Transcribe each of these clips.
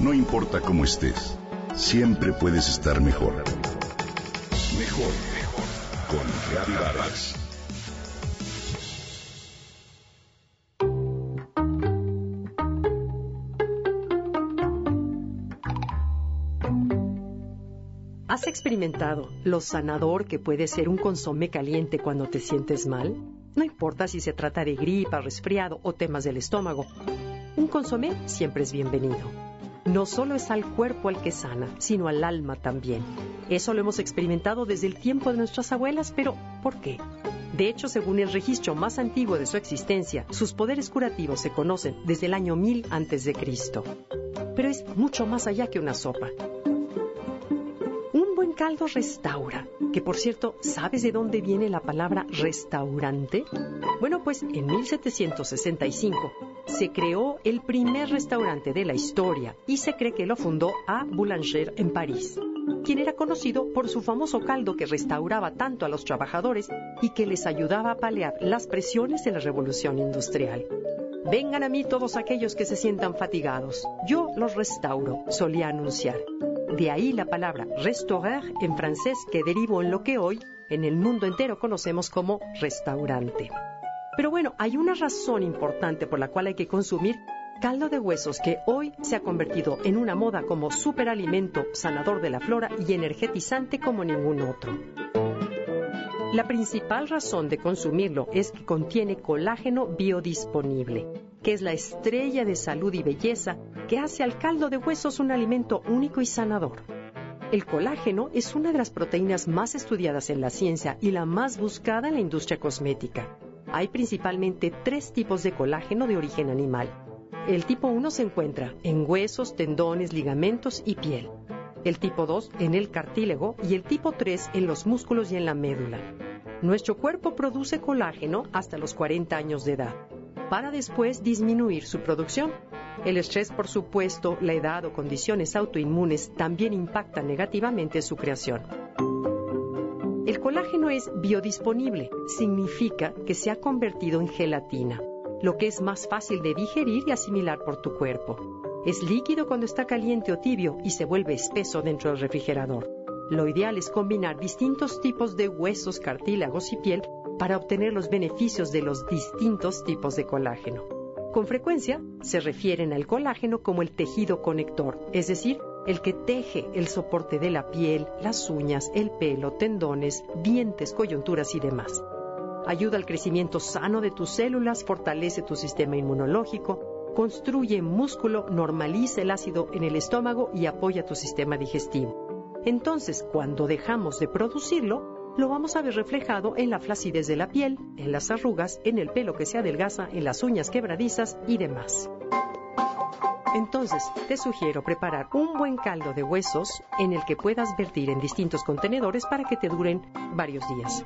No importa cómo estés, siempre puedes estar mejor. Mejor, mejor. Con Reavivadas. ¿Has experimentado lo sanador que puede ser un consomé caliente cuando te sientes mal? No importa si se trata de gripa, resfriado o temas del estómago. Un consomé siempre es bienvenido. No solo es al cuerpo al que sana, sino al alma también. Eso lo hemos experimentado desde el tiempo de nuestras abuelas, pero ¿por qué? De hecho, según el registro más antiguo de su existencia, sus poderes curativos se conocen desde el año 1000 a.C. Pero es mucho más allá que una sopa caldo restaura, que por cierto, ¿sabes de dónde viene la palabra restaurante? Bueno, pues en 1765 se creó el primer restaurante de la historia y se cree que lo fundó a Boulanger en París, quien era conocido por su famoso caldo que restauraba tanto a los trabajadores y que les ayudaba a paliar las presiones de la revolución industrial. Vengan a mí todos aquellos que se sientan fatigados. Yo los restauro, solía anunciar. De ahí la palabra restaurar en francés que derivó en lo que hoy en el mundo entero conocemos como restaurante. Pero bueno, hay una razón importante por la cual hay que consumir caldo de huesos que hoy se ha convertido en una moda como superalimento sanador de la flora y energetizante como ningún otro. La principal razón de consumirlo es que contiene colágeno biodisponible, que es la estrella de salud y belleza que hace al caldo de huesos un alimento único y sanador. El colágeno es una de las proteínas más estudiadas en la ciencia y la más buscada en la industria cosmética. Hay principalmente tres tipos de colágeno de origen animal. El tipo 1 se encuentra en huesos, tendones, ligamentos y piel el tipo 2 en el cartílago y el tipo 3 en los músculos y en la médula. Nuestro cuerpo produce colágeno hasta los 40 años de edad, para después disminuir su producción. El estrés, por supuesto, la edad o condiciones autoinmunes también impactan negativamente su creación. El colágeno es biodisponible, significa que se ha convertido en gelatina, lo que es más fácil de digerir y asimilar por tu cuerpo. Es líquido cuando está caliente o tibio y se vuelve espeso dentro del refrigerador. Lo ideal es combinar distintos tipos de huesos, cartílagos y piel para obtener los beneficios de los distintos tipos de colágeno. Con frecuencia se refieren al colágeno como el tejido conector, es decir, el que teje el soporte de la piel, las uñas, el pelo, tendones, dientes, coyunturas y demás. Ayuda al crecimiento sano de tus células, fortalece tu sistema inmunológico, construye músculo, normaliza el ácido en el estómago y apoya tu sistema digestivo. Entonces, cuando dejamos de producirlo, lo vamos a ver reflejado en la flacidez de la piel, en las arrugas, en el pelo que se adelgaza, en las uñas quebradizas y demás. Entonces, te sugiero preparar un buen caldo de huesos en el que puedas vertir en distintos contenedores para que te duren varios días.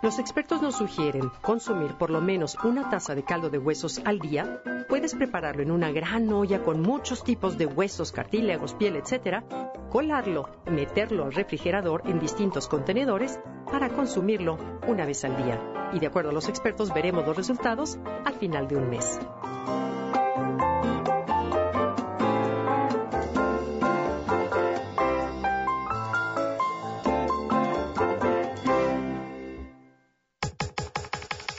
Los expertos nos sugieren consumir por lo menos una taza de caldo de huesos al día. Puedes prepararlo en una gran olla con muchos tipos de huesos, cartílagos, piel, etc. Colarlo, meterlo al refrigerador en distintos contenedores para consumirlo una vez al día. Y de acuerdo a los expertos veremos los resultados al final de un mes.